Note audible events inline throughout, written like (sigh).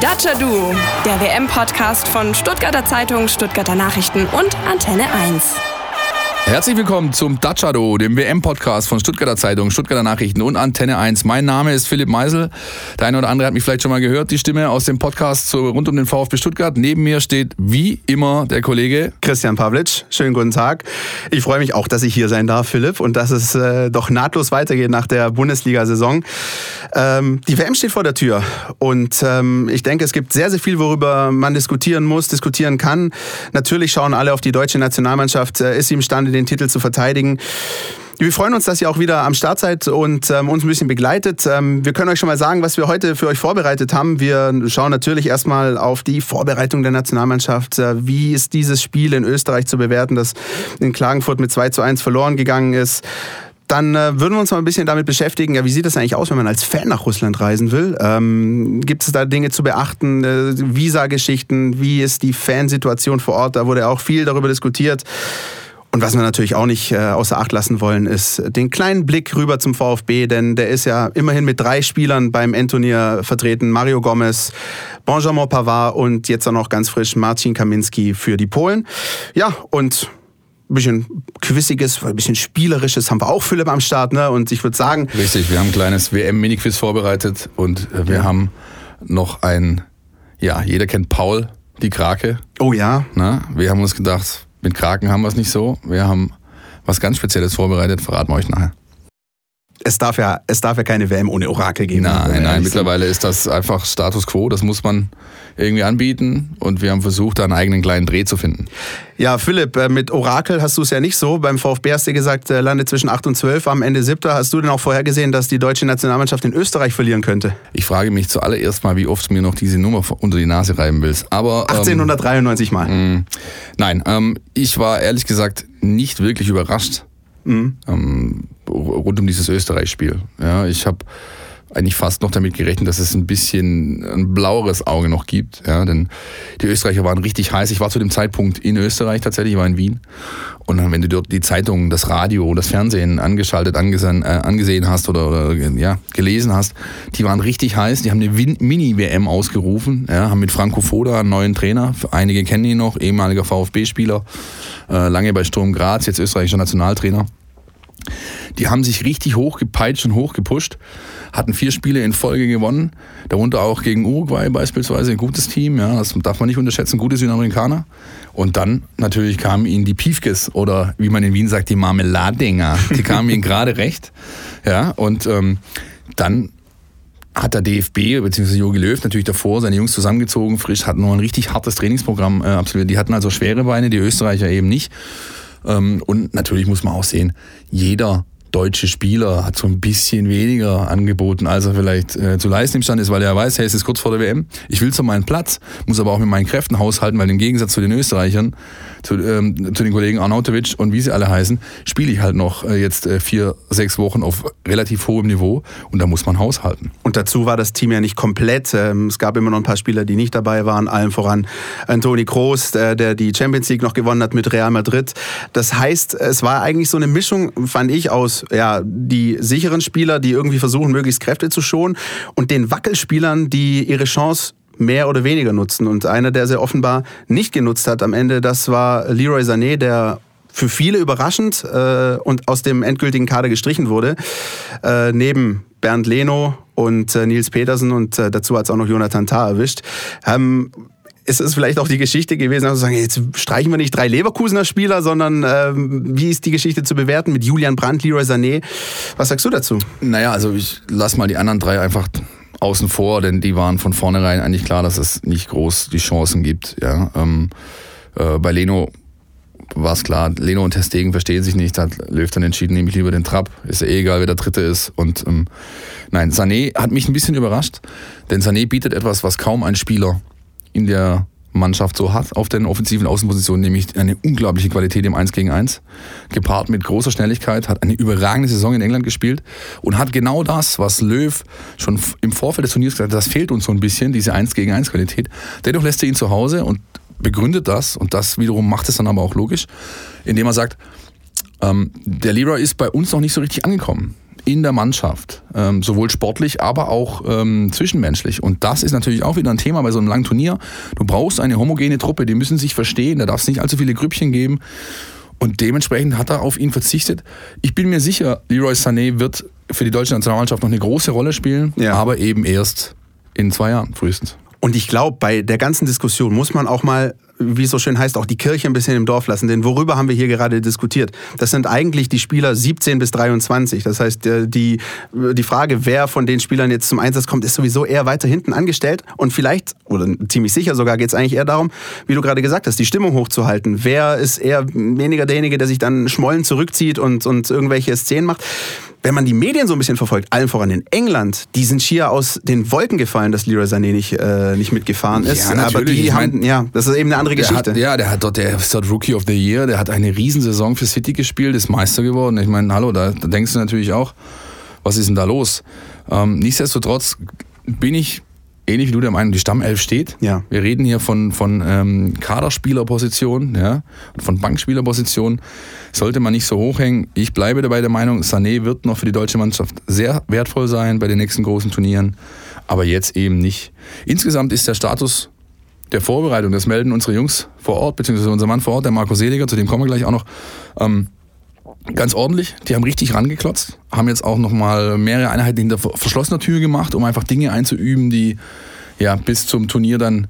Dacia Duo, der WM-Podcast von Stuttgarter Zeitung, Stuttgarter Nachrichten und Antenne 1. Herzlich willkommen zum Dachado, dem WM-Podcast von Stuttgarter Zeitung, Stuttgarter Nachrichten und Antenne 1. Mein Name ist Philipp Meisel. Der eine oder andere hat mich vielleicht schon mal gehört, die Stimme aus dem Podcast zu, rund um den VfB Stuttgart. Neben mir steht wie immer der Kollege Christian Pavlic. Schönen guten Tag. Ich freue mich auch, dass ich hier sein darf, Philipp, und dass es äh, doch nahtlos weitergeht nach der Bundesliga-Saison. Ähm, die WM steht vor der Tür und ähm, ich denke, es gibt sehr, sehr viel, worüber man diskutieren muss, diskutieren kann. Natürlich schauen alle auf die deutsche Nationalmannschaft. Äh, ist sie imstande, den Titel zu verteidigen? Wir freuen uns, dass ihr auch wieder am Start seid und ähm, uns ein bisschen begleitet. Ähm, wir können euch schon mal sagen, was wir heute für euch vorbereitet haben. Wir schauen natürlich erstmal auf die Vorbereitung der Nationalmannschaft. Äh, wie ist dieses Spiel in Österreich zu bewerten, das in Klagenfurt mit 2 zu 1 verloren gegangen ist? Dann äh, würden wir uns mal ein bisschen damit beschäftigen, ja, wie sieht das eigentlich aus, wenn man als Fan nach Russland reisen will? Ähm, Gibt es da Dinge zu beachten? Äh, Visa-Geschichten? Wie ist die Fansituation vor Ort? Da wurde auch viel darüber diskutiert. Und was wir natürlich auch nicht äh, außer Acht lassen wollen, ist den kleinen Blick rüber zum VfB, denn der ist ja immerhin mit drei Spielern beim Endturnier vertreten. Mario Gomez, Benjamin Pavard und jetzt auch noch ganz frisch Marcin Kaminski für die Polen. Ja, und ein bisschen Quissiges, ein bisschen Spielerisches haben wir auch Philipp am Start. Ne? Und ich würde sagen. Richtig, wir haben ein kleines WM-Mini-Quiz vorbereitet und wir ja. haben noch ein, ja, jeder kennt Paul, die Krake. Oh ja. Na, wir haben uns gedacht, mit Kraken haben wir es nicht so. Wir haben was ganz Spezielles vorbereitet, verraten wir euch nachher es darf ja, es darf ja keine WM ohne Orakel geben. Nein, nein, mittlerweile ist das einfach Status quo, das muss man irgendwie anbieten und wir haben versucht, da einen eigenen kleinen Dreh zu finden. Ja, Philipp, äh, mit Orakel hast du es ja nicht so. Beim VfB hast du gesagt, äh, landet zwischen 8 und 12, am Ende 7. Hast du denn auch vorhergesehen, dass die deutsche Nationalmannschaft in Österreich verlieren könnte? Ich frage mich zuallererst mal, wie oft du mir noch diese Nummer unter die Nase reiben willst. Aber, 1893 ähm, Mal. Mh, nein, ähm, ich war ehrlich gesagt nicht wirklich überrascht. Mhm. Ähm, rund um dieses Österreich-Spiel. Ja, ich habe eigentlich fast noch damit gerechnet, dass es ein bisschen ein blaueres Auge noch gibt. Ja, denn die Österreicher waren richtig heiß. Ich war zu dem Zeitpunkt in Österreich tatsächlich, ich war in Wien. Und wenn du dort die Zeitungen, das Radio, das Fernsehen angeschaltet, angesehen, äh, angesehen hast oder, oder, ja, gelesen hast, die waren richtig heiß. Die haben eine Mini-WM ausgerufen, ja, haben mit Franco Foda einen neuen Trainer. Einige kennen ihn noch, ehemaliger VfB-Spieler, äh, lange bei Sturm Graz, jetzt österreichischer Nationaltrainer. Die haben sich richtig hochgepeitscht und hochgepusht, hatten vier Spiele in Folge gewonnen, darunter auch gegen Uruguay beispielsweise, ein gutes Team, ja, das darf man nicht unterschätzen, gute Südamerikaner. Und dann natürlich kamen ihnen die Piefkes oder wie man in Wien sagt, die Marmeladinger, die kamen ihnen (laughs) gerade recht. Ja, und ähm, dann hat der DFB bzw. Jogi Löw natürlich davor seine Jungs zusammengezogen, frisch, hatten noch ein richtig hartes Trainingsprogramm äh, absolviert. Die hatten also schwere Beine, die Österreicher eben nicht. Ähm, und natürlich muss man auch sehen, jeder deutsche Spieler hat so ein bisschen weniger angeboten, als er vielleicht äh, zu leisten imstande ist, weil er weiß, hey, es ist kurz vor der WM. Ich will zu meinen Platz, muss aber auch mit meinen Kräften haushalten, weil im Gegensatz zu den Österreichern, zu, ähm, zu den Kollegen Arnautovic und wie sie alle heißen, spiele ich halt noch äh, jetzt äh, vier, sechs Wochen auf relativ hohem Niveau und da muss man haushalten. Und dazu war das Team ja nicht komplett. Ähm, es gab immer noch ein paar Spieler, die nicht dabei waren, allen voran Antoni Kroos, der, der die Champions League noch gewonnen hat mit Real Madrid. Das heißt, es war eigentlich so eine Mischung, fand ich, aus ja, die sicheren Spieler, die irgendwie versuchen, möglichst Kräfte zu schonen und den Wackelspielern, die ihre Chance mehr oder weniger nutzen. Und einer, der sehr offenbar nicht genutzt hat am Ende, das war Leroy Sané, der für viele überraschend äh, und aus dem endgültigen Kader gestrichen wurde. Äh, neben Bernd Leno und äh, Nils Petersen und äh, dazu hat es auch noch Jonathan Tah erwischt. Ähm, ist es vielleicht auch die Geschichte gewesen, also sagen, jetzt streichen wir nicht drei Leverkusener Spieler, sondern ähm, wie ist die Geschichte zu bewerten mit Julian Brandt, Leroy Sané? Was sagst du dazu? Naja, also ich lass mal die anderen drei einfach außen vor, denn die waren von vornherein eigentlich klar, dass es nicht groß die Chancen gibt. Ja, ähm, äh, bei Leno war es klar, Leno und Testegen verstehen sich nicht, hat Löw dann entschieden, nehme ich lieber den Trapp, ist ja eh egal, wer der Dritte ist. Und ähm, nein, Sané hat mich ein bisschen überrascht, denn Sané bietet etwas, was kaum ein Spieler in der Mannschaft so hat auf den offensiven Außenpositionen, nämlich eine unglaubliche Qualität im 1 gegen 1, gepaart mit großer Schnelligkeit, hat eine überragende Saison in England gespielt und hat genau das, was Löw schon im Vorfeld des Turniers gesagt hat, das fehlt uns so ein bisschen, diese 1 gegen 1 Qualität. Dennoch lässt er ihn zu Hause und begründet das und das wiederum macht es dann aber auch logisch, indem er sagt, ähm, der Leroy ist bei uns noch nicht so richtig angekommen in der Mannschaft, ähm, sowohl sportlich, aber auch ähm, zwischenmenschlich. Und das ist natürlich auch wieder ein Thema bei so einem langen Turnier. Du brauchst eine homogene Truppe, die müssen sich verstehen, da darf es nicht allzu viele Grüppchen geben. Und dementsprechend hat er auf ihn verzichtet. Ich bin mir sicher, Leroy Sané wird für die deutsche Nationalmannschaft noch eine große Rolle spielen, ja. aber eben erst in zwei Jahren frühestens. Und ich glaube, bei der ganzen Diskussion muss man auch mal wie es so schön heißt, auch die Kirche ein bisschen im Dorf lassen. Denn worüber haben wir hier gerade diskutiert? Das sind eigentlich die Spieler 17 bis 23. Das heißt, äh, die, die Frage, wer von den Spielern jetzt zum Einsatz kommt, ist sowieso eher weiter hinten angestellt. Und vielleicht, oder ziemlich sicher sogar, geht es eigentlich eher darum, wie du gerade gesagt hast, die Stimmung hochzuhalten. Wer ist eher weniger derjenige, der sich dann schmollen zurückzieht und, und irgendwelche Szenen macht? wenn man die Medien so ein bisschen verfolgt, allen voran in England, die sind schier aus den Wolken gefallen, dass Leroy Sané nicht, äh, nicht mitgefahren ist. Ja, natürlich. Aber die ich haben, ja, das ist eben eine andere Geschichte. Hat, ja, der hat dort, der ist dort Rookie of the Year, der hat eine Riesensaison für City gespielt, ist Meister geworden. Ich meine, hallo, da, da denkst du natürlich auch, was ist denn da los? Ähm, nichtsdestotrotz bin ich ähnlich wie du der Meinung, die Stammelf steht. Ja. Wir reden hier von, von ähm, Kaderspielerposition, ja, von Bankspielerposition. Sollte man nicht so hochhängen. Ich bleibe dabei der Meinung, Sané wird noch für die deutsche Mannschaft sehr wertvoll sein bei den nächsten großen Turnieren, aber jetzt eben nicht. Insgesamt ist der Status der Vorbereitung, das melden unsere Jungs vor Ort, beziehungsweise unser Mann vor Ort, der Marco Seliger, zu dem kommen wir gleich auch noch, ähm, ganz ordentlich. Die haben richtig rangeklotzt, haben jetzt auch nochmal mehrere Einheiten hinter verschlossener Tür gemacht, um einfach Dinge einzuüben, die ja bis zum Turnier dann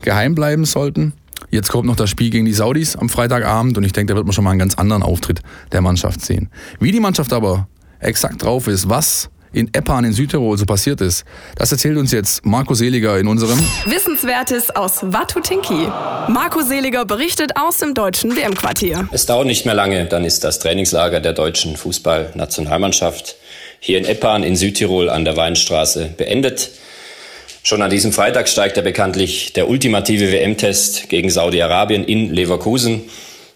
geheim bleiben sollten. Jetzt kommt noch das Spiel gegen die Saudis am Freitagabend und ich denke, da wird man schon mal einen ganz anderen Auftritt der Mannschaft sehen. Wie die Mannschaft aber exakt drauf ist, was in Eppan in Südtirol so passiert ist. Das erzählt uns jetzt Marco Seliger in unserem Wissenswertes aus Watutinki. Marco Seliger berichtet aus dem deutschen WM-Quartier. Es dauert nicht mehr lange, dann ist das Trainingslager der deutschen Fußballnationalmannschaft hier in Eppan in Südtirol an der Weinstraße beendet. Schon an diesem Freitag steigt ja bekanntlich der ultimative WM-Test gegen Saudi-Arabien in Leverkusen.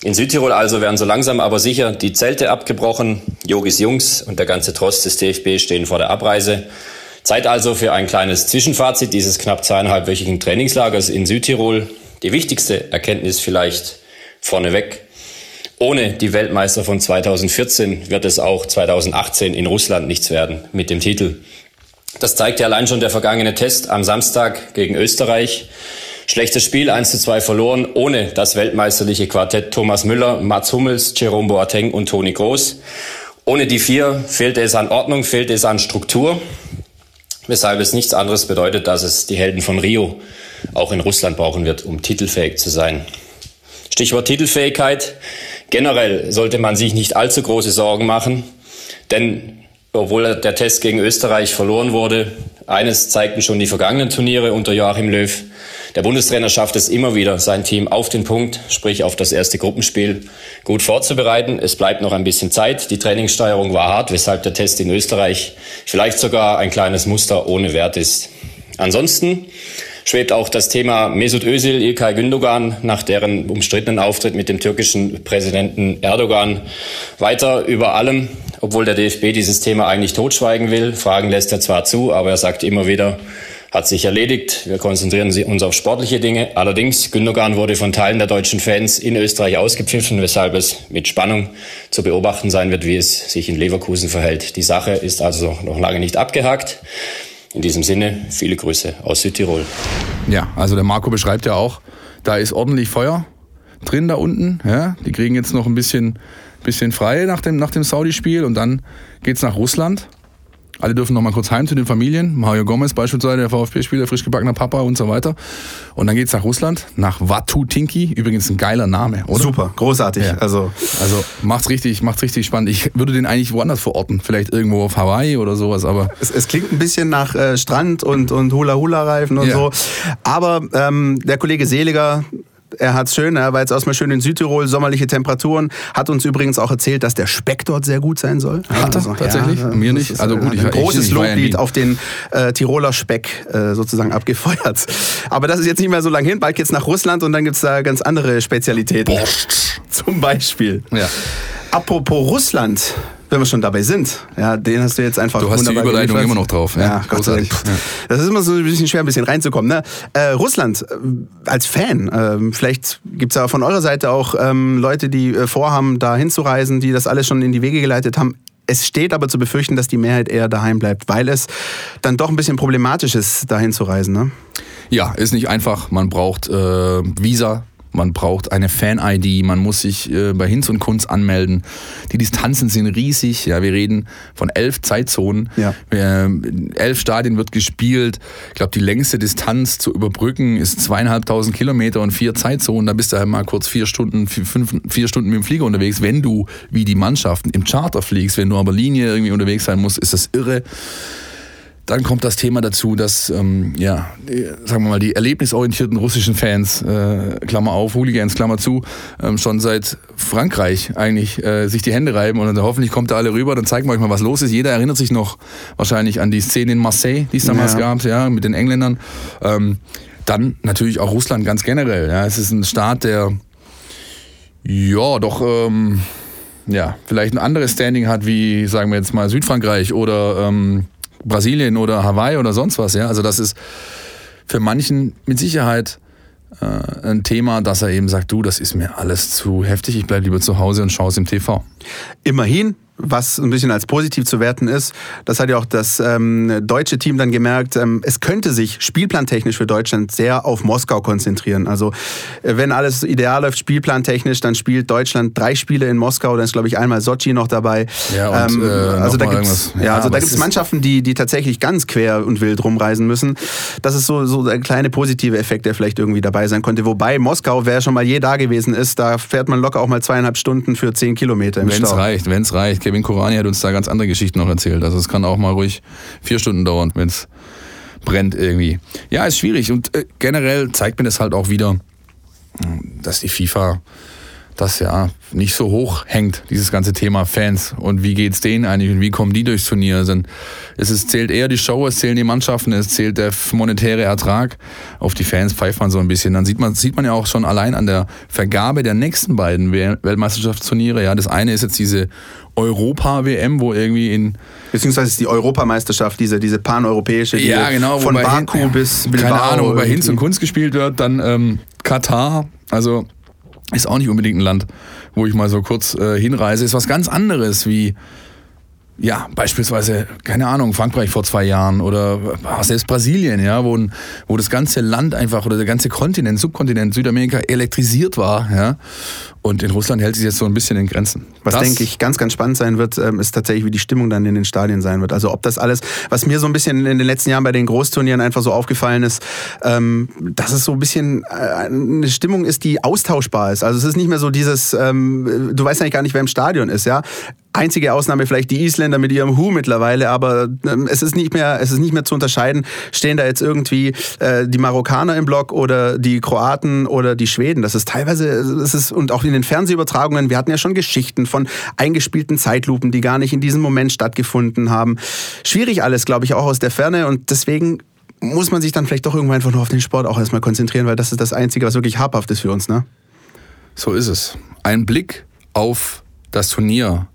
In Südtirol also werden so langsam aber sicher die Zelte abgebrochen. Jogis Jungs und der ganze Trost des DFB stehen vor der Abreise. Zeit also für ein kleines Zwischenfazit dieses knapp zweieinhalbwöchigen Trainingslagers in Südtirol. Die wichtigste Erkenntnis vielleicht vorneweg. Ohne die Weltmeister von 2014 wird es auch 2018 in Russland nichts werden mit dem Titel. Das zeigt ja allein schon der vergangene Test am Samstag gegen Österreich. Schlechtes Spiel, 1 zu 2 verloren, ohne das weltmeisterliche Quartett Thomas Müller, Mats Hummels, Jerome Boateng und Toni Groß. Ohne die vier fehlte es an Ordnung, fehlte es an Struktur, weshalb es nichts anderes bedeutet, dass es die Helden von Rio auch in Russland brauchen wird, um titelfähig zu sein. Stichwort Titelfähigkeit. Generell sollte man sich nicht allzu große Sorgen machen, denn obwohl der Test gegen Österreich verloren wurde, eines zeigten schon die vergangenen Turniere unter Joachim Löw, der Bundestrainer schafft es immer wieder, sein Team auf den Punkt, sprich auf das erste Gruppenspiel, gut vorzubereiten. Es bleibt noch ein bisschen Zeit. Die Trainingssteuerung war hart, weshalb der Test in Österreich vielleicht sogar ein kleines Muster ohne Wert ist. Ansonsten schwebt auch das Thema Mesut Özil, Ilkay Gündogan nach deren umstrittenen Auftritt mit dem türkischen Präsidenten Erdogan weiter über allem, obwohl der DFB dieses Thema eigentlich totschweigen will. Fragen lässt er zwar zu, aber er sagt immer wieder, hat sich erledigt. Wir konzentrieren uns auf sportliche Dinge. Allerdings, Gündogan wurde von Teilen der deutschen Fans in Österreich ausgepfiffen, weshalb es mit Spannung zu beobachten sein wird, wie es sich in Leverkusen verhält. Die Sache ist also noch lange nicht abgehakt. In diesem Sinne, viele Grüße aus Südtirol. Ja, also der Marco beschreibt ja auch, da ist ordentlich Feuer drin da unten. Ja, die kriegen jetzt noch ein bisschen, bisschen frei nach dem, nach dem Saudi-Spiel und dann geht es nach Russland. Alle dürfen noch mal kurz heim zu den Familien. Mario Gomez beispielsweise, der VfB-Spieler, frisch gebackener Papa und so weiter. Und dann geht's nach Russland, nach Watutinki. Übrigens ein geiler Name, oder? Super, großartig. Ja. Also, also macht's richtig, macht's richtig spannend. Ich würde den eigentlich woanders verorten. Vielleicht irgendwo auf Hawaii oder sowas, aber. Es, es klingt ein bisschen nach äh, Strand und, und Hula-Hula-Reifen und ja. so. Aber ähm, der Kollege Seliger er hat's schön, er war jetzt erstmal schön in Südtirol, sommerliche Temperaturen. Hat uns übrigens auch erzählt, dass der Speck dort sehr gut sein soll. Hat er also, tatsächlich? Ja, Mir nicht. Also gut, ich ein großes Loblied auf den äh, Tiroler Speck äh, sozusagen abgefeuert. (laughs) Aber das ist jetzt nicht mehr so lange hin. Bald geht's nach Russland und dann gibt's da ganz andere Spezialitäten. Borscht. (laughs) Zum Beispiel. Ja. Apropos Russland, wenn wir schon dabei sind, ja, den hast du jetzt einfach. Du hast die Überleitung geliefert. immer noch drauf. Ja, ja Gott sei Dank. Ja. Das ist immer so ein bisschen schwer, ein bisschen reinzukommen. Ne? Äh, Russland äh, als Fan, äh, vielleicht gibt's da von eurer Seite auch ähm, Leute, die äh, vorhaben, da hinzureisen, die das alles schon in die Wege geleitet haben. Es steht aber zu befürchten, dass die Mehrheit eher daheim bleibt, weil es dann doch ein bisschen problematisch ist, dahin zu reisen. Ne? Ja, ist nicht einfach. Man braucht äh, Visa, man braucht eine Fan-ID, man muss sich äh, bei Hinz und Kunz anmelden. Die Distanzen sind riesig. Ja, wir reden von elf Zeitzonen. Ja. Äh, elf Stadien wird gespielt. Ich glaube, die längste Distanz zu überbrücken ist zweieinhalbtausend Kilometer und vier Zeitzonen. Da bist du halt mal kurz vier Stunden, vier, fünf, vier Stunden mit dem Flieger unterwegs. Wenn du wie die Mannschaften im Charter fliegst, wenn du aber Linie irgendwie unterwegs sein musst, ist das irre. Dann kommt das Thema dazu, dass, ähm, ja, die, sagen wir mal, die erlebnisorientierten russischen Fans, äh, Klammer auf, Hooligans, Klammer zu, ähm, schon seit Frankreich eigentlich äh, sich die Hände reiben und dann hoffentlich kommt da alle rüber, dann zeigen wir euch mal, was los ist. Jeder erinnert sich noch wahrscheinlich an die Szene in Marseille, die es damals ja. gab, ja, mit den Engländern. Ähm, dann natürlich auch Russland ganz generell. Ja. Es ist ein Staat, der ja doch ähm, ja, vielleicht ein anderes Standing hat wie, sagen wir jetzt mal, Südfrankreich oder ähm, Brasilien oder Hawaii oder sonst was. Ja? Also das ist für manchen mit Sicherheit äh, ein Thema, dass er eben sagt, du, das ist mir alles zu heftig, ich bleibe lieber zu Hause und schaue es im TV. Immerhin was ein bisschen als positiv zu werten ist, das hat ja auch das ähm, deutsche Team dann gemerkt, ähm, es könnte sich spielplantechnisch für Deutschland sehr auf Moskau konzentrieren. Also äh, wenn alles ideal läuft, spielplantechnisch, dann spielt Deutschland drei Spiele in Moskau, dann ist glaube ich einmal Sochi noch dabei. Ja, und, ähm, äh, also da gibt's, ja, ja, also da gibt es Mannschaften, die, die tatsächlich ganz quer und wild rumreisen müssen. Das ist so, so ein kleiner positive Effekt, der vielleicht irgendwie dabei sein konnte. Wobei Moskau, wer schon mal je da gewesen ist, da fährt man locker auch mal zweieinhalb Stunden für zehn Kilometer im Wenn es reicht, wenn es reicht Kevin Kurani hat uns da ganz andere Geschichten noch erzählt. Also es kann auch mal ruhig vier Stunden dauern, wenn es brennt irgendwie. Ja, ist schwierig und äh, generell zeigt mir das halt auch wieder, dass die FIFA das ja nicht so hoch hängt, dieses ganze Thema Fans. Und wie geht's denen eigentlich und wie kommen die durchs Turnier? Also es ist, zählt eher die Show, es zählen die Mannschaften, es zählt der monetäre Ertrag. Auf die Fans pfeift man so ein bisschen. Dann sieht man, sieht man ja auch schon allein an der Vergabe der nächsten beiden Weltmeisterschaftsturniere. Ja, das eine ist jetzt diese Europa-WM, wo irgendwie in. Beziehungsweise ist die Europameisterschaft, diese, diese paneuropäische, die ja, genau, von Baku hin, bis Bilbao. Keine Ahnung, wobei Hinz und Kunst gespielt wird. Dann ähm, Katar, also ist auch nicht unbedingt ein Land, wo ich mal so kurz äh, hinreise. Ist was ganz anderes wie ja, beispielsweise, keine Ahnung, Frankreich vor zwei Jahren oder selbst Brasilien, ja, wo, wo das ganze Land einfach oder der ganze Kontinent, Subkontinent Südamerika elektrisiert war, ja. Und in Russland hält sich jetzt so ein bisschen in Grenzen. Was das denke ich ganz, ganz spannend sein wird, ähm, ist tatsächlich, wie die Stimmung dann in den Stadien sein wird. Also ob das alles, was mir so ein bisschen in den letzten Jahren bei den Großturnieren einfach so aufgefallen ist, ähm, dass es so ein bisschen äh, eine Stimmung ist, die austauschbar ist. Also es ist nicht mehr so dieses, ähm, du weißt eigentlich gar nicht, wer im Stadion ist, ja. Einzige Ausnahme vielleicht die Isländer mit ihrem Hu mittlerweile, aber es ist nicht mehr, es ist nicht mehr zu unterscheiden, stehen da jetzt irgendwie äh, die Marokkaner im Block oder die Kroaten oder die Schweden. Das ist teilweise, es ist und auch in den Fernsehübertragungen, wir hatten ja schon Geschichten von eingespielten Zeitlupen, die gar nicht in diesem Moment stattgefunden haben. Schwierig alles, glaube ich, auch aus der Ferne und deswegen muss man sich dann vielleicht doch irgendwann einfach nur auf den Sport auch erstmal konzentrieren, weil das ist das Einzige, was wirklich habhaft ist für uns, ne? So ist es. Ein Blick auf das Turnier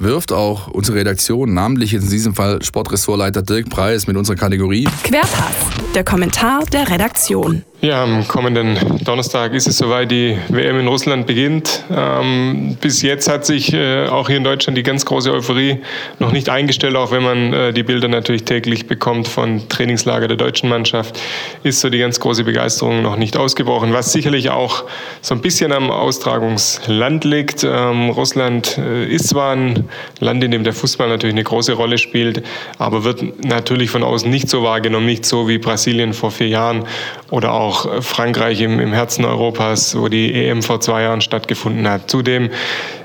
wirft auch unsere Redaktion, namentlich in diesem Fall Sportressortleiter Dirk Preis mit unserer Kategorie Querpass, der Kommentar der Redaktion. Ja, am kommenden Donnerstag ist es soweit, die WM in Russland beginnt. Ähm, bis jetzt hat sich äh, auch hier in Deutschland die ganz große Euphorie noch nicht eingestellt, auch wenn man äh, die Bilder natürlich täglich bekommt von Trainingslager der deutschen Mannschaft, ist so die ganz große Begeisterung noch nicht ausgebrochen, was sicherlich auch so ein bisschen am Austragungsland liegt. Ähm, Russland äh, ist zwar ein Land, in dem der Fußball natürlich eine große Rolle spielt, aber wird natürlich von außen nicht so wahrgenommen, nicht so wie Brasilien vor vier Jahren oder auch auch Frankreich im, im Herzen Europas, wo die EM vor zwei Jahren stattgefunden hat. Zudem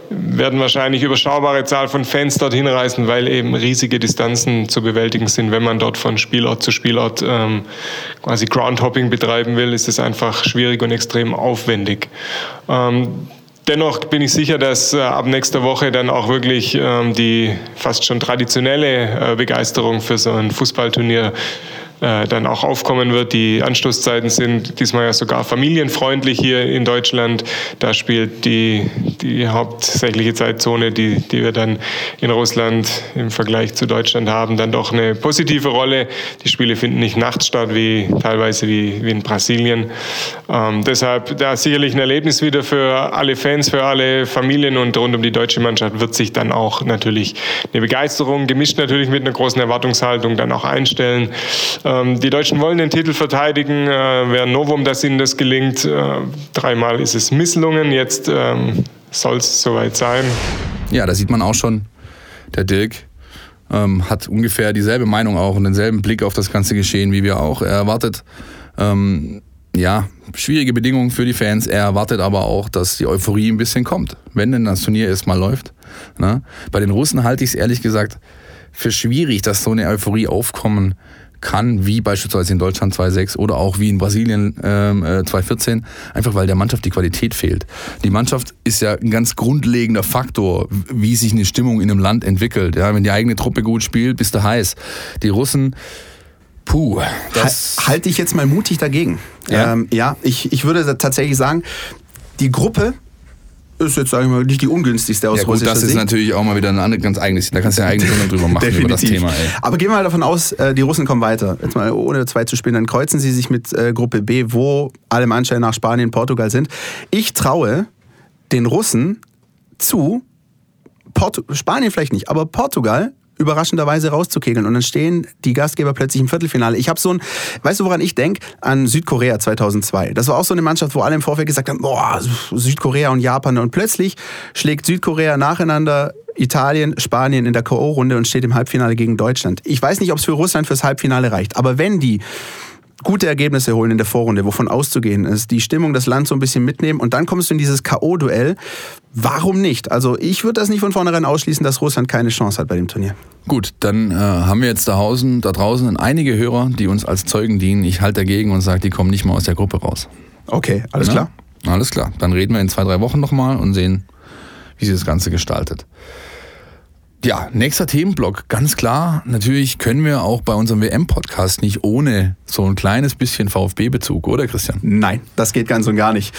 werden wahrscheinlich überschaubare Zahl von Fans dorthin reisen, weil eben riesige Distanzen zu bewältigen sind. Wenn man dort von Spielort zu Spielort ähm, quasi Groundhopping betreiben will, ist es einfach schwierig und extrem aufwendig. Ähm, Dennoch bin ich sicher, dass äh, ab nächster Woche dann auch wirklich ähm, die fast schon traditionelle äh, Begeisterung für so ein Fußballturnier äh, dann auch aufkommen wird. Die Anstoßzeiten sind diesmal ja sogar familienfreundlich hier in Deutschland. Da spielt die, die hauptsächliche Zeitzone, die, die wir dann in Russland im Vergleich zu Deutschland haben, dann doch eine positive Rolle. Die Spiele finden nicht nachts statt, wie teilweise wie, wie in Brasilien. Ähm, deshalb da sicherlich ein Erlebnis wieder für alle Fans, für alle Familien und rund um die deutsche Mannschaft wird sich dann auch natürlich eine Begeisterung, gemischt natürlich mit einer großen Erwartungshaltung, dann auch einstellen. Ähm, die Deutschen wollen den Titel verteidigen. Äh, Wäre Novum, dass ihnen das gelingt. Äh, dreimal ist es misslungen. Jetzt ähm, soll es soweit sein. Ja, da sieht man auch schon, der Dirk ähm, hat ungefähr dieselbe Meinung auch und denselben Blick auf das ganze Geschehen wie wir auch. Er erwartet, ähm, ja, schwierige Bedingungen für die Fans. Er erwartet aber auch, dass die Euphorie ein bisschen kommt, wenn denn das Turnier erstmal läuft. Ne? Bei den Russen halte ich es ehrlich gesagt für schwierig, dass so eine Euphorie aufkommen kann, wie beispielsweise in Deutschland 2.6 oder auch wie in Brasilien ähm, äh, 2.14, einfach weil der Mannschaft die Qualität fehlt. Die Mannschaft ist ja ein ganz grundlegender Faktor, wie sich eine Stimmung in einem Land entwickelt. Ja, wenn die eigene Truppe gut spielt, bist du heiß. Die Russen, puh, das... Halte ich jetzt mal mutig dagegen. Ja, ähm, ja ich, ich würde tatsächlich sagen, die Gruppe ist jetzt, sagen wir mal, nicht die ungünstigste aus ja, gut, das ist Sicht. natürlich auch mal wieder ein ganz eigenes. Da kannst du ja eigentlich Sendung drüber machen, über das Thema. Ey. Aber gehen wir mal davon aus, äh, die Russen kommen weiter. Jetzt mal ohne zwei zu spielen, dann kreuzen sie sich mit äh, Gruppe B, wo alle Mannschaften nach Spanien, Portugal sind. Ich traue den Russen zu, Portu Spanien vielleicht nicht, aber Portugal überraschenderweise rauszukegeln. Und dann stehen die Gastgeber plötzlich im Viertelfinale. Ich habe so ein, weißt du, woran ich denke? An Südkorea 2002. Das war auch so eine Mannschaft, wo alle im Vorfeld gesagt haben, boah, Südkorea und Japan. Und plötzlich schlägt Südkorea nacheinander Italien, Spanien in der K.O.-Runde und steht im Halbfinale gegen Deutschland. Ich weiß nicht, ob es für Russland fürs Halbfinale reicht. Aber wenn die gute Ergebnisse holen in der Vorrunde, wovon auszugehen ist, die Stimmung, das Land so ein bisschen mitnehmen und dann kommst du in dieses K.O.-Duell. Warum nicht? Also ich würde das nicht von vornherein ausschließen, dass Russland keine Chance hat bei dem Turnier. Gut, dann äh, haben wir jetzt da draußen, da draußen einige Hörer, die uns als Zeugen dienen. Ich halte dagegen und sage, die kommen nicht mal aus der Gruppe raus. Okay, alles Na? klar. Alles klar. Dann reden wir in zwei, drei Wochen nochmal und sehen, wie sich das Ganze gestaltet. Ja, nächster Themenblock, ganz klar. Natürlich können wir auch bei unserem WM-Podcast nicht ohne so ein kleines bisschen VfB-Bezug, oder Christian? Nein, das geht ganz und gar nicht.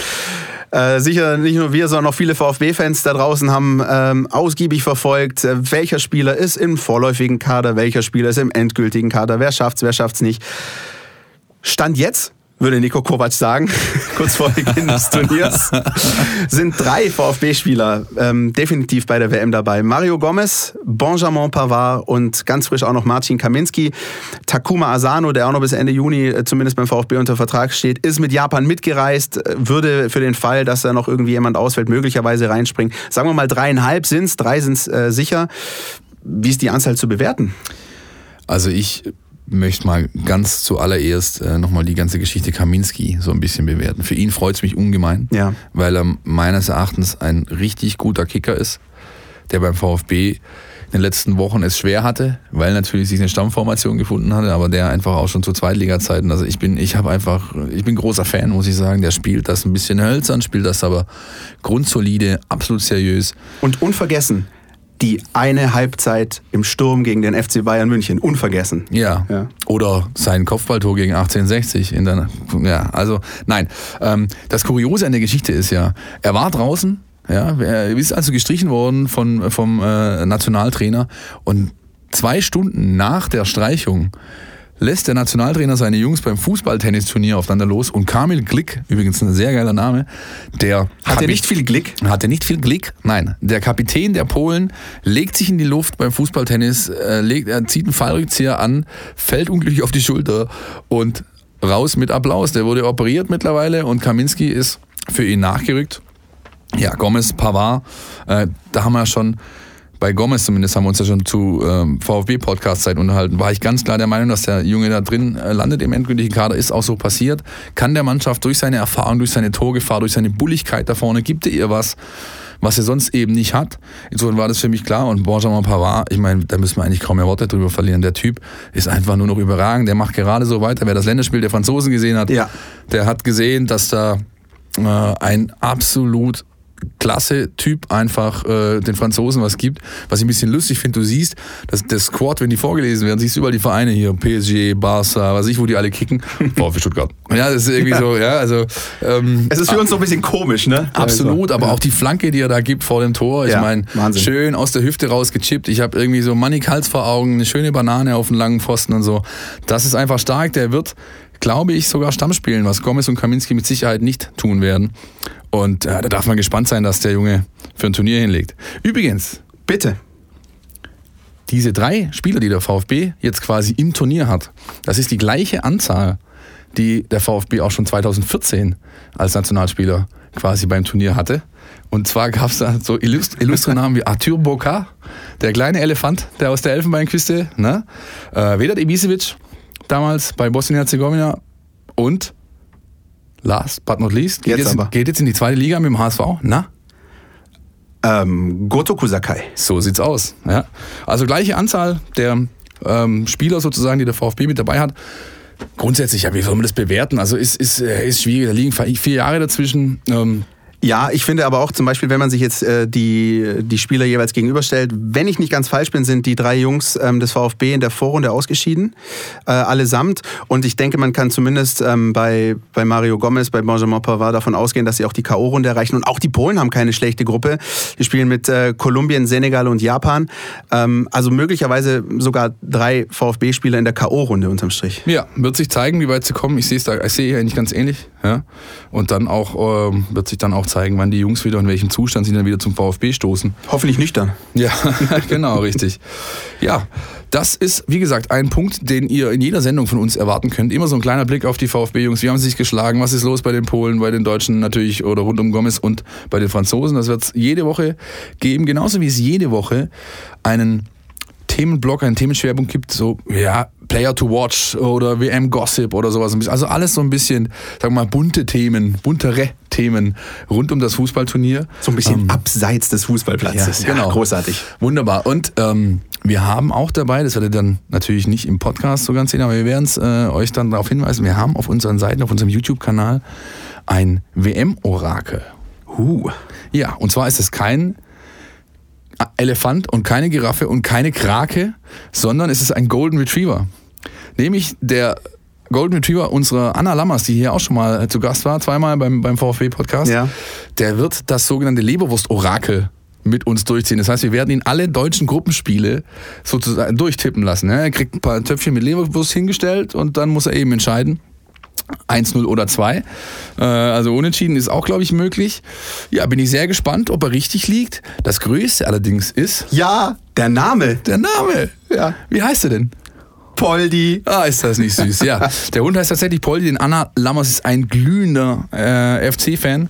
Äh, sicher nicht nur wir, sondern auch viele VfB-Fans da draußen haben ähm, ausgiebig verfolgt, äh, welcher Spieler ist im vorläufigen Kader, welcher Spieler ist im endgültigen Kader, wer schafft's, wer schafft's nicht. Stand jetzt würde Nico Kovac sagen, (laughs) kurz vor Beginn des Turniers, sind drei VfB-Spieler ähm, definitiv bei der WM dabei. Mario Gomez, Benjamin Pavard und ganz frisch auch noch Marcin Kaminski. Takuma Asano, der auch noch bis Ende Juni äh, zumindest beim VfB unter Vertrag steht, ist mit Japan mitgereist, äh, würde für den Fall, dass da noch irgendwie jemand ausfällt, möglicherweise reinspringen. Sagen wir mal dreieinhalb sind's, drei sind's äh, sicher. Wie ist die Anzahl zu bewerten? Also ich möchte mal ganz zuallererst äh, nochmal die ganze Geschichte Kaminski so ein bisschen bewerten. Für ihn freut es mich ungemein, ja. weil er meines Erachtens ein richtig guter Kicker ist, der beim VfB in den letzten Wochen es schwer hatte, weil natürlich sich eine Stammformation gefunden hatte, aber der einfach auch schon zu Zweitliga-Zeiten. Also ich bin, ich habe einfach, ich bin großer Fan, muss ich sagen. Der spielt das ein bisschen hölzern, spielt das aber grundsolide, absolut seriös. Und unvergessen, die eine Halbzeit im Sturm gegen den FC Bayern München. Unvergessen. Ja. ja. Oder sein Kopfballtor gegen 1860 in der. Ja, also nein. Ähm, das Kuriose an der Geschichte ist ja, er war draußen, ja, er ist also gestrichen worden von, vom äh, Nationaltrainer und zwei Stunden nach der Streichung lässt der Nationaltrainer seine Jungs beim Fußballtennisturnier aufeinander los und Kamil Glick, übrigens ein sehr geiler Name, der hatte nicht viel Glick, hatte nicht viel Glick, nein, der Kapitän der Polen legt sich in die Luft beim Fußballtennis, äh, legt, er zieht einen Fallrückzieher an, fällt unglücklich auf die Schulter und raus mit Applaus. Der wurde operiert mittlerweile und Kaminski ist für ihn nachgerückt. Ja, Gomez, Pavard, äh, da haben wir schon bei Gomez zumindest haben wir uns ja schon zu ähm, VfB-Podcast-Zeit unterhalten, war ich ganz klar der Meinung, dass der Junge da drin äh, landet im endgültigen Kader, ist auch so passiert. Kann der Mannschaft durch seine Erfahrung, durch seine Torgefahr, durch seine Bulligkeit da vorne, gibt er ihr was, was er sonst eben nicht hat. Insofern war das für mich klar und Benjamin Pavard, ich meine, da müssen wir eigentlich kaum mehr Worte drüber verlieren. Der Typ ist einfach nur noch überragend, der macht gerade so weiter. Wer das Länderspiel der Franzosen gesehen hat, ja. der hat gesehen, dass da äh, ein absolut klasse Typ einfach äh, den Franzosen was gibt. Was ich ein bisschen lustig finde, du siehst, dass das Squad, wenn die vorgelesen werden, siehst du überall die Vereine hier, PSG, Barca, was ich, wo die alle kicken. (laughs) VfB Stuttgart. Ja, das ist irgendwie ja. so, ja, also. Ähm, es ist für uns so ein bisschen komisch, ne? Absolut, aber ja. auch die Flanke, die er da gibt vor dem Tor, ich ja, meine, schön aus der Hüfte rausgechippt. Ich habe irgendwie so Mannig Hals vor Augen, eine schöne Banane auf den langen Pfosten und so. Das ist einfach stark, der wird glaube ich, sogar Stamm spielen, was Gomez und Kaminski mit Sicherheit nicht tun werden. Und äh, da darf man gespannt sein, dass der Junge für ein Turnier hinlegt. Übrigens. Bitte. Diese drei Spieler, die der VfB jetzt quasi im Turnier hat, das ist die gleiche Anzahl, die der VfB auch schon 2014 als Nationalspieler quasi beim Turnier hatte. Und zwar gab es da so illustre Namen wie Arthur Boca, der kleine Elefant, der aus der Elfenbeinküste, ne? äh, Vedat Ibisevic, damals bei Bosnien-Herzegowina und last but not least, geht jetzt, jetzt, geht jetzt in die zweite Liga mit dem HSV. Na? Ähm, Gotoku Sakai. So sieht's aus. Ja. Also gleiche Anzahl der ähm, Spieler sozusagen, die der VfB mit dabei hat. Grundsätzlich, ja, wie soll man das bewerten? Also ist, ist, äh, ist schwierig, da liegen vier Jahre dazwischen. Ähm, ja, ich finde aber auch zum Beispiel, wenn man sich jetzt äh, die, die Spieler jeweils gegenüberstellt, wenn ich nicht ganz falsch bin, sind die drei Jungs ähm, des VfB in der Vorrunde ausgeschieden, äh, allesamt. Und ich denke, man kann zumindest ähm, bei, bei Mario Gomez, bei Benjamin Pavard davon ausgehen, dass sie auch die K.O.-Runde erreichen. Und auch die Polen haben keine schlechte Gruppe. Die spielen mit äh, Kolumbien, Senegal und Japan. Ähm, also möglicherweise sogar drei VfB-Spieler in der K.O.-Runde unterm Strich. Ja, wird sich zeigen, wie weit sie kommen. Ich sehe es da, ich sehe eigentlich ganz ähnlich. Ja? Und dann auch, ähm, wird sich dann auch zeigen, wann die Jungs wieder in welchem Zustand sie dann wieder zum VfB stoßen. Hoffentlich nüchtern. Ja, (laughs) genau, richtig. Ja, das ist, wie gesagt, ein Punkt, den ihr in jeder Sendung von uns erwarten könnt. Immer so ein kleiner Blick auf die VfB-Jungs. Wie haben sie sich geschlagen? Was ist los bei den Polen, bei den Deutschen natürlich oder rund um Gomez und bei den Franzosen? Das wird es jede Woche geben, genauso wie es jede Woche einen Themenblock, einen Themenschwerpunkt gibt, so, ja, Player to Watch oder WM Gossip oder sowas. Also alles so ein bisschen, sagen wir mal, bunte Themen, buntere Themen rund um das Fußballturnier. So ein bisschen ähm, abseits des Fußballplatzes. Ja, genau. großartig. Wunderbar. Und ähm, wir haben auch dabei, das werdet ihr dann natürlich nicht im Podcast so ganz sehen, aber wir werden es äh, euch dann darauf hinweisen, wir haben auf unseren Seiten, auf unserem YouTube-Kanal ein WM-Orakel. Uh. Ja, und zwar ist es kein Elefant und keine Giraffe und keine Krake, sondern es ist ein Golden Retriever. Nämlich der Golden Retriever unserer Anna Lammers, die hier auch schon mal zu Gast war, zweimal beim, beim VfB-Podcast, ja. der wird das sogenannte Leberwurst-Orakel mit uns durchziehen. Das heißt, wir werden ihn alle deutschen Gruppenspiele sozusagen durchtippen lassen. Er kriegt ein paar Töpfchen mit Leberwurst hingestellt und dann muss er eben entscheiden, 1-0 oder 2. Äh, also unentschieden ist auch, glaube ich, möglich. Ja, bin ich sehr gespannt, ob er richtig liegt. Das Größte allerdings ist. Ja, der Name. Der Name. Ja. Wie heißt er denn? Poldi. Ah, ist das nicht süß. Ja, (laughs) der Hund heißt tatsächlich Poldi. Den Anna Lammers ist ein glühender äh, FC-Fan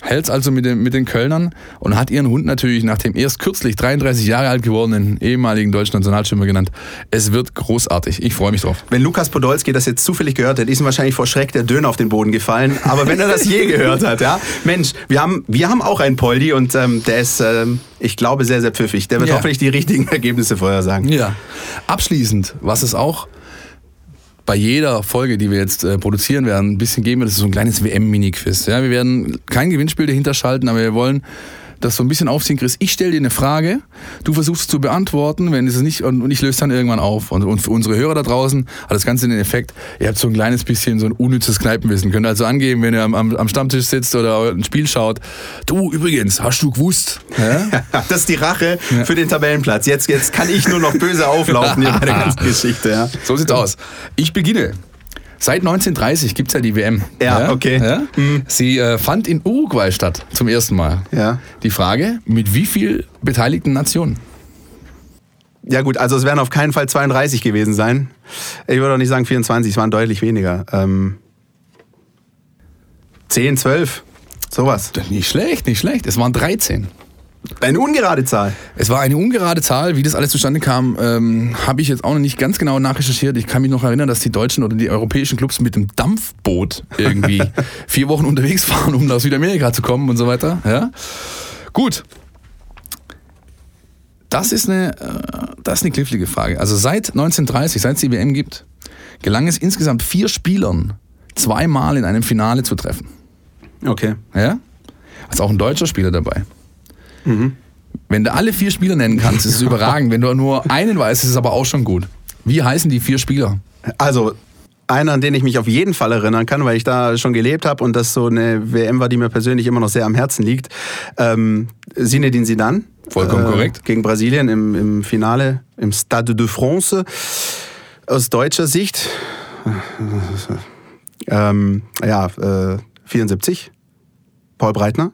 hält also mit den, mit den Kölnern und hat ihren Hund natürlich nach dem erst kürzlich 33 Jahre alt gewordenen ehemaligen deutschen Nationalstürmer genannt. Es wird großartig. Ich freue mich drauf. Wenn Lukas Podolski das jetzt zufällig gehört hat, ist ihm wahrscheinlich vor Schreck der Döner auf den Boden gefallen. Aber wenn er das je gehört hat, ja, Mensch, wir haben, wir haben auch einen Poldi und ähm, der ist, ähm, ich glaube, sehr, sehr pfiffig. Der wird ja. hoffentlich die richtigen Ergebnisse vorher sagen. Ja. Abschließend, was es auch bei jeder Folge, die wir jetzt äh, produzieren werden, ein bisschen geben. Das ist so ein kleines WM-Mini-Quiz. Ja, wir werden kein Gewinnspiel dahinter schalten, aber wir wollen das so ein bisschen aufziehen, Chris. Ich stelle dir eine Frage, du versuchst es zu beantworten, wenn es nicht und ich löse dann irgendwann auf. Und, und, für unsere Hörer da draußen hat das Ganze den Effekt, ihr habt so ein kleines bisschen so ein unnützes Kneipenwissen. Könnt also angeben, wenn ihr am, am, Stammtisch sitzt oder ein Spiel schaut. Du übrigens, hast du gewusst? Ja? (laughs) das ist die Rache ja. für den Tabellenplatz. Jetzt, jetzt kann ich nur noch böse auflaufen hier bei der ganzen (laughs) Geschichte. Ja. So sieht's aus. Ich beginne. Seit 1930 gibt es ja die WM. Ja, ja? okay. Ja? Mhm. Sie äh, fand in Uruguay statt, zum ersten Mal. Ja. Die Frage, mit wie viel beteiligten Nationen? Ja gut, also es werden auf keinen Fall 32 gewesen sein. Ich würde auch nicht sagen 24, es waren deutlich weniger. Ähm, 10, 12, sowas. Nicht schlecht, nicht schlecht. Es waren 13. Eine ungerade Zahl. Es war eine ungerade Zahl. Wie das alles zustande kam, ähm, habe ich jetzt auch noch nicht ganz genau nachrecherchiert. Ich kann mich noch erinnern, dass die deutschen oder die europäischen Clubs mit dem Dampfboot irgendwie (laughs) vier Wochen unterwegs waren, um nach Südamerika zu kommen und so weiter. Ja? Gut. Das ist, eine, äh, das ist eine knifflige Frage. Also seit 1930, seit es die WM gibt, gelang es insgesamt vier Spielern, zweimal in einem Finale zu treffen. Okay. Ja? ist auch ein deutscher Spieler dabei. Wenn du alle vier Spieler nennen kannst, ist es (laughs) überragend. Wenn du nur einen weißt, ist es aber auch schon gut. Wie heißen die vier Spieler? Also einer, an den ich mich auf jeden Fall erinnern kann, weil ich da schon gelebt habe und das so eine WM war, die mir persönlich immer noch sehr am Herzen liegt. Ähm, Zinedine Zidane. Vollkommen korrekt. Gegen Brasilien im, im Finale im Stade de France. Aus deutscher Sicht, ähm, ja, äh, 74. Paul Breitner.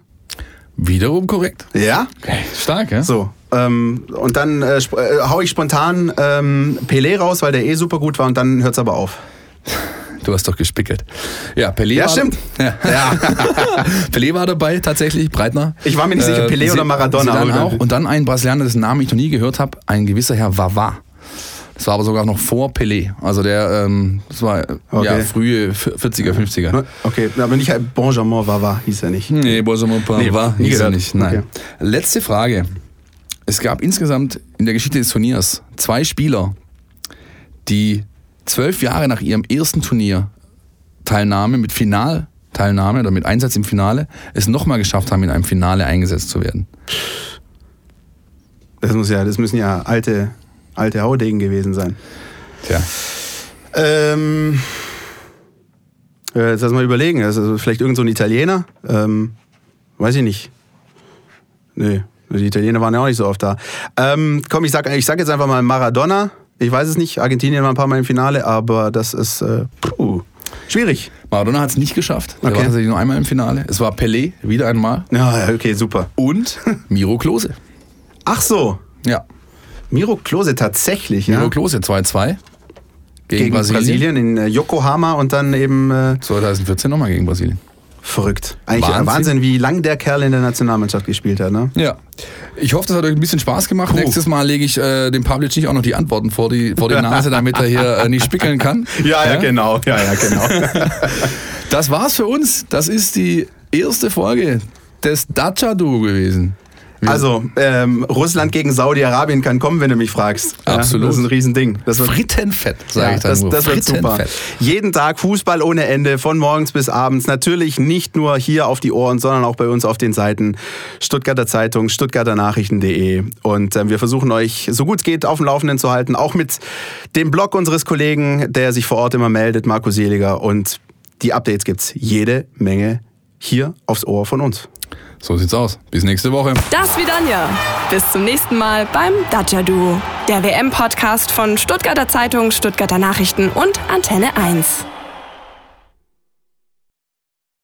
Wiederum korrekt. Ja. Okay, stark, ja? So. Ähm, und dann äh, äh, hau ich spontan ähm, Pelé raus, weil der eh super gut war und dann hört's aber auf. Du hast doch gespickelt. Ja, Pelé Ja, war, stimmt. Ja. Ja. (laughs) Pelé war dabei, tatsächlich, Breitner. Ich war mir nicht sicher, Pelé oder Maradona, Zidane aber- auch. Und dann ein Brasilianer, dessen Namen ich noch nie gehört habe, ein gewisser Herr Vavá. Das war aber sogar noch vor Pelé. Also der, ähm, das war äh, Okay. ja, frühe 40er, 50er. Okay, aber nicht Benjamin Vava hieß er nicht. Nee, Bonjour, Nee, war nie hieß er nicht. Nein. Okay. Letzte Frage. Es gab insgesamt in der Geschichte des Turniers zwei Spieler, die zwölf Jahre nach ihrem ersten Turnier Teilnahme mit Finalteilnahme oder mit Einsatz im Finale es nochmal geschafft haben, in einem Finale eingesetzt zu werden. Das muss ja, das müssen ja alte, alte Haudegen gewesen sein. Tja. Ähm, äh, jetzt lass mal überlegen. Also vielleicht irgend so ein Italiener. Ähm, weiß ich nicht. Nee, die Italiener waren ja auch nicht so oft da. Ähm, komm, ich sag, ich sag jetzt einfach mal Maradona. Ich weiß es nicht. Argentinien war ein paar Mal im Finale, aber das ist äh, puh, schwierig. Maradona hat es nicht geschafft. Der Okay. war tatsächlich nur einmal im Finale. Es war Pelé, wieder einmal. Ja, ja, okay, super. Und (laughs) Miro Klose. Ach so, Ja, Miro Klose tatsächlich, ja. Miro Klose 2-2 gegen, Gegen Brasilien. Brasilien. in äh, Yokohama und dann eben äh, 2014 nochmal gegen Brasilien. verrückt. Eigentlich Wahnsinn. Wahnsinn. Wie lang der Kerl in der Nationalmannschaft gespielt hat, ne? Ja. Ich hoffe, das hat euch ein bisschen Spaß gemacht. Nächstes Mal lege ich äh, dem Pavlic nicht auch noch die Antworten vor die, vor die Nase, damit er hier äh, nicht spickeln kann. (laughs) genau. Ja, ja, genau. (laughs) Das war's für uns. Das ist die erste Folge des Dacia-Duo gewesen. Also, ähm, Russland gegen Saudi-Arabien kann kommen, wenn du mich fragst. Ja, Absolut. das ist ein Riesending. Das wird, Frittenfett, sage ja, ich dann das, nur. das wird super. Jeden Tag Fußball ohne Ende, von morgens bis abends. Natürlich nicht nur hier auf die Ohren, sondern auch bei uns auf den Seiten Stuttgarter Zeitung, stuttgarternachrichten.de. Und ähm, wir versuchen euch, so gut es geht, auf dem Laufenden zu halten. Auch mit dem Blog unseres Kollegen, der sich vor Ort immer meldet, Marco Seliger. Und die Updates gibt's jede Menge hier aufs Ohr von uns. So sieht's aus. Bis nächste Woche. Das wie Danja. Bis zum nächsten Mal beim Dacia Duo. Der WM-Podcast von Stuttgarter Zeitung, Stuttgarter Nachrichten und Antenne 1.